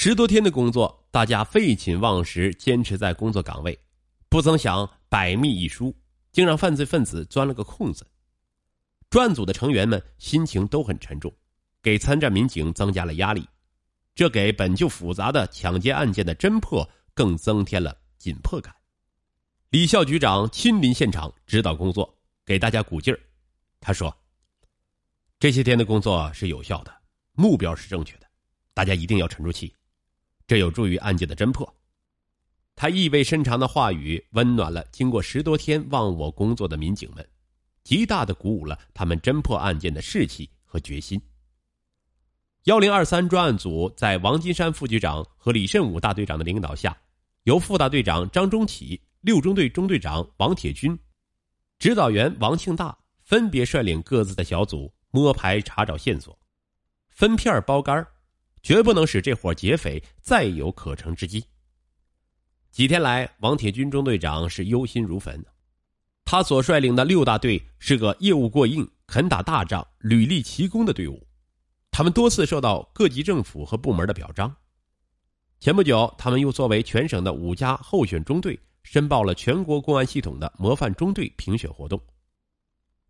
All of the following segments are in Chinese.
十多天的工作，大家废寝忘食，坚持在工作岗位，不曾想百密一疏，竟让犯罪分子钻了个空子。专案组的成员们心情都很沉重，给参战民警增加了压力，这给本就复杂的抢劫案件的侦破更增添了紧迫感。李校局长亲临现场指导工作，给大家鼓劲儿。他说：“这些天的工作是有效的，目标是正确的，大家一定要沉住气。”这有助于案件的侦破。他意味深长的话语温暖了经过十多天忘我工作的民警们，极大的鼓舞了他们侦破案件的士气和决心。幺零二三专案组在王金山副局长和李慎武大队长的领导下，由副大队长张忠启、六中队中队长王铁军、指导员王庆大分别率领各自的小组摸排查找线索，分片包干绝不能使这伙劫匪再有可乘之机。几天来，王铁军中队长是忧心如焚。他所率领的六大队是个业务过硬、肯打大仗、屡立奇功的队伍，他们多次受到各级政府和部门的表彰。前不久，他们又作为全省的五家候选中队，申报了全国公安系统的模范中队评选活动。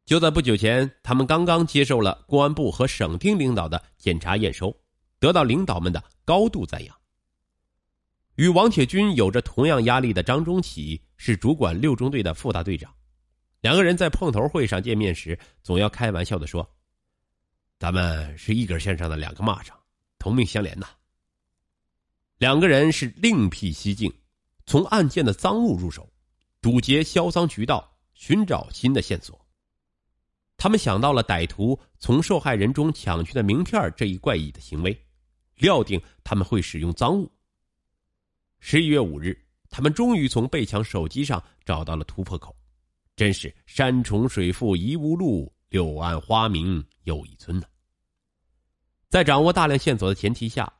就在不久前，他们刚刚接受了公安部和省厅领导的检查验收。得到领导们的高度赞扬。与王铁军有着同样压力的张忠启是主管六中队的副大队长，两个人在碰头会上见面时，总要开玩笑的说：“咱们是一根线上的两个蚂蚱，同命相连呐。”两个人是另辟蹊径，从案件的赃物入手，堵截销赃渠道，寻找新的线索。他们想到了歹徒从受害人中抢去的名片这一怪异的行为。料定他们会使用赃物。十一月五日，他们终于从被抢手机上找到了突破口，真是山重水复疑无路，柳暗花明又一村呢。在掌握大量线索的前提下，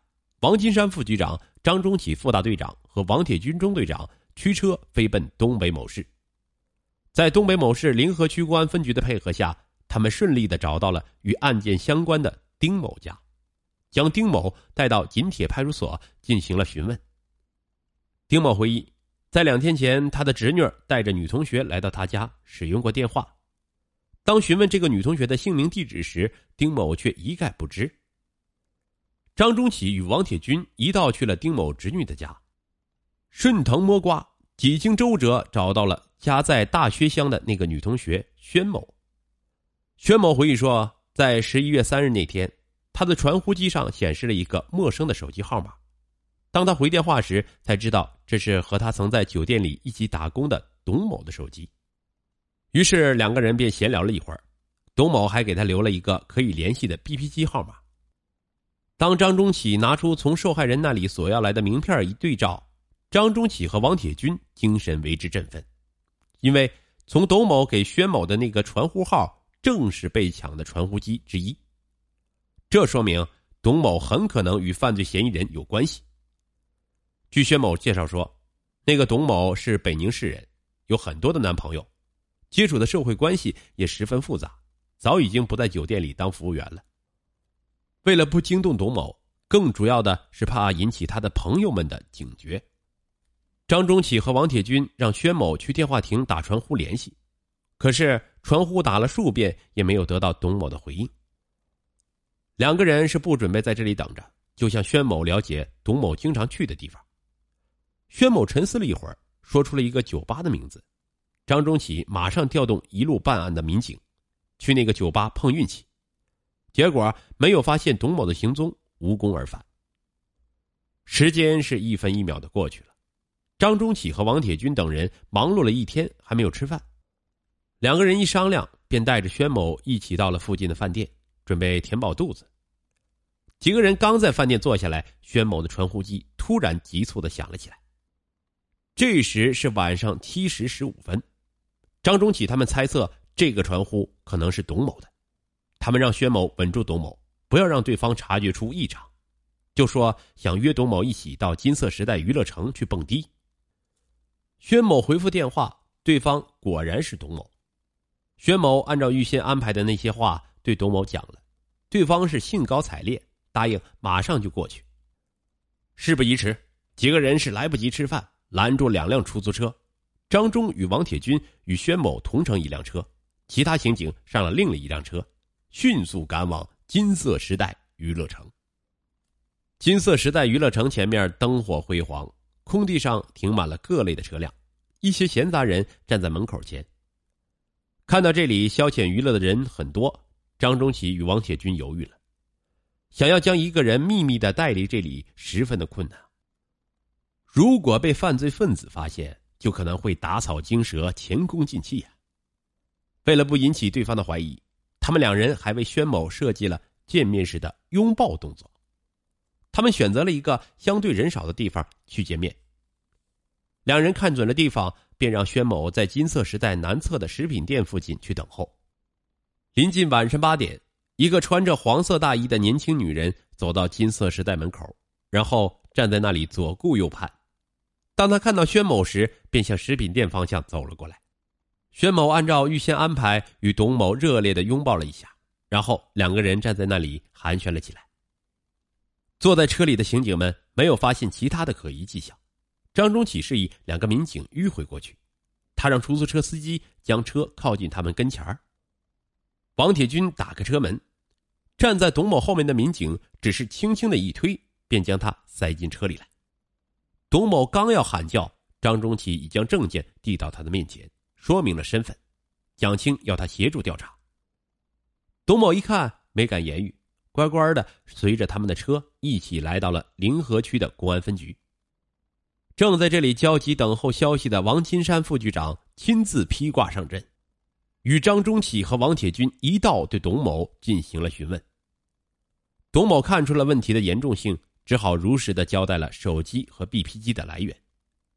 王金山副局长、张忠启副大队长和王铁军中队长驱车飞奔东北某市。在东北某市临河区公安分局的配合下，他们顺利的找到了与案件相关的丁某家。将丁某带到锦铁派出所进行了询问。丁某回忆，在两天前，他的侄女带着女同学来到他家，使用过电话。当询问这个女同学的姓名、地址时，丁某却一概不知。张忠启与王铁军一道去了丁某侄女的家，顺藤摸瓜，几经周折，找到了家在大薛乡的那个女同学宣某。宣某回忆说，在十一月三日那天。他的传呼机上显示了一个陌生的手机号码，当他回电话时，才知道这是和他曾在酒店里一起打工的董某的手机。于是两个人便闲聊了一会儿，董某还给他留了一个可以联系的 BP 机号码。当张忠启拿出从受害人那里索要来的名片一对照，张忠启和王铁军精神为之振奋，因为从董某给宣某的那个传呼号正是被抢的传呼机之一。这说明董某很可能与犯罪嫌疑人有关系。据薛某介绍说，那个董某是北宁市人，有很多的男朋友，接触的社会关系也十分复杂，早已经不在酒店里当服务员了。为了不惊动董某，更主要的是怕引起他的朋友们的警觉，张忠启和王铁军让薛某去电话亭打传呼联系，可是传呼打了数遍也没有得到董某的回应。两个人是不准备在这里等着，就向宣某了解董某经常去的地方。宣某沉思了一会儿，说出了一个酒吧的名字。张忠启马上调动一路办案的民警，去那个酒吧碰运气，结果没有发现董某的行踪，无功而返。时间是一分一秒的过去了，张忠启和王铁军等人忙碌了一天，还没有吃饭。两个人一商量，便带着宣某一起到了附近的饭店。准备填饱肚子，几个人刚在饭店坐下来，宣某的传呼机突然急促的响了起来。这时是晚上七时十五分，张忠启他们猜测这个传呼可能是董某的，他们让宣某稳住董某，不要让对方察觉出异常，就说想约董某一起到金色时代娱乐城去蹦迪。宣某回复电话，对方果然是董某，宣某按照预先安排的那些话。对董某讲了，对方是兴高采烈，答应马上就过去。事不宜迟，几个人是来不及吃饭，拦住两辆出租车。张忠与王铁军与宣某同乘一辆车，其他刑警上了另一辆车，迅速赶往金色时代娱乐城。金色时代娱乐城前面灯火辉煌，空地上停满了各类的车辆，一些闲杂人站在门口前。看到这里消遣娱乐的人很多，张忠启与王铁军犹豫了，想要将一个人秘密的带离这里十分的困难。如果被犯罪分子发现，就可能会打草惊蛇，前功尽弃呀。为了不引起对方的怀疑，他们两人还为宣某设计了见面时的拥抱动作。他们选择了一个相对人少的地方去见面。两人看准了地方，便让宣某在金色时代南侧的食品店附近去等候。临近晚上八点，一个穿着黄色大衣的年轻女人走到金色时代门口，然后站在那里左顾右盼。当她看到宣某时，便向食品店方向走了过来。宣某按照预先安排，与董某热烈的拥抱了一下，然后两个人站在那里寒暄了起来。坐在车里的刑警们没有发现其他的可疑迹象。张忠启示意两个民警迂回过去，他让出租车司机将车靠近他们跟前儿。王铁军打开车门，站在董某后面的民警只是轻轻的一推，便将他塞进车里来。董某刚要喊叫，张忠奇已将证件递到他的面前，说明了身份，蒋青要他协助调查。董某一看，没敢言语，乖乖的随着他们的车一起来到了临河区的公安分局。正在这里焦急等候消息的王金山副局长亲自披挂上阵，与张忠启和王铁军一道对董某进行了询问。董某看出了问题的严重性。只好如实的交代了手机和 BP 机的来源，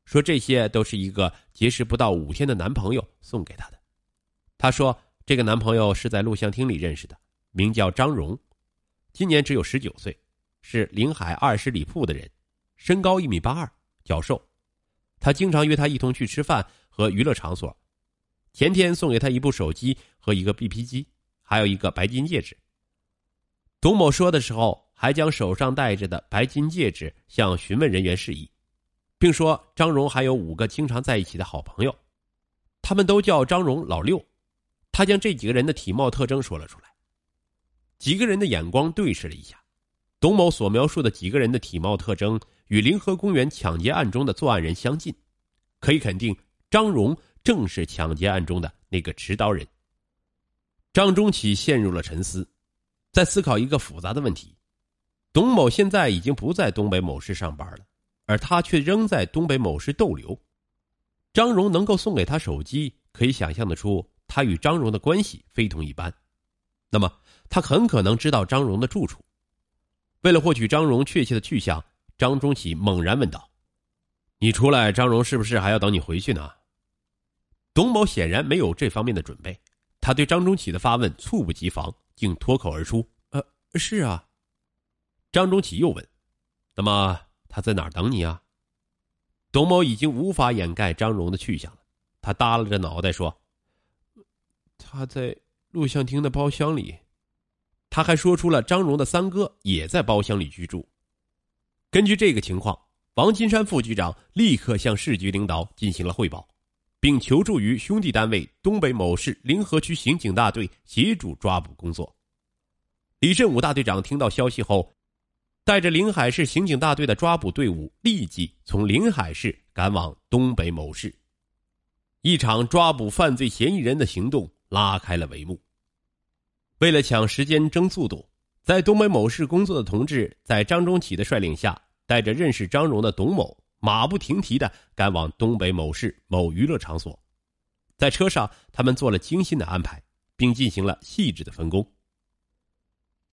说这些都是一个结识不到五天的男朋友送给他的。他说这个男朋友是在录像厅里认识的，名叫张荣，今年只有十九岁，是临海二十里铺的人，身高一米八二，较瘦。他经常约他一同去吃饭和娱乐场所。前天送给他一部手机和一个 BP 机，还有一个白金戒指。董某说的时候。还将手上戴着的白金戒指向询问人员示意，并说张荣还有五个经常在一起的好朋友，他们都叫张荣老六。他将这几个人的体貌特征说了出来。几个人的眼光对视了一下，董某所描述的几个人的体貌特征与临河公园抢劫案中的作案人相近，可以肯定张荣正是抢劫案中的那个持刀人。张忠启陷入了沉思，在思考一个复杂的问题。董某现在已经不在东北某市上班了，而他却仍在东北某市逗留。张荣能够送给他手机，可以想象得出他与张荣的关系非同一般。那么，他很可能知道张荣的住处。为了获取张荣确切的去向，张忠启猛然问道：“你出来，张荣是不是还要等你回去呢？”董某显然没有这方面的准备，他对张忠启的发问猝不及防，竟脱口而出：“呃，是啊。”张忠启又问：“那么他在哪儿等你啊？”董某已经无法掩盖张荣的去向了，他耷拉着脑袋说：“他在录像厅的包厢里。”他还说出了张荣的三哥也在包厢里居住。根据这个情况，王金山副局长立刻向市局领导进行了汇报，并求助于兄弟单位东北某市临河区刑警大队协助抓捕工作。李振武大队长听到消息后。带着临海市刑警大队的抓捕队伍，立即从临海市赶往东北某市。一场抓捕犯罪嫌疑人的行动拉开了帷幕。为了抢时间、争速度，在东北某市工作的同志在张忠启的率领下，带着认识张荣的董某，马不停蹄的赶往东北某市某娱乐场所。在车上，他们做了精心的安排，并进行了细致的分工。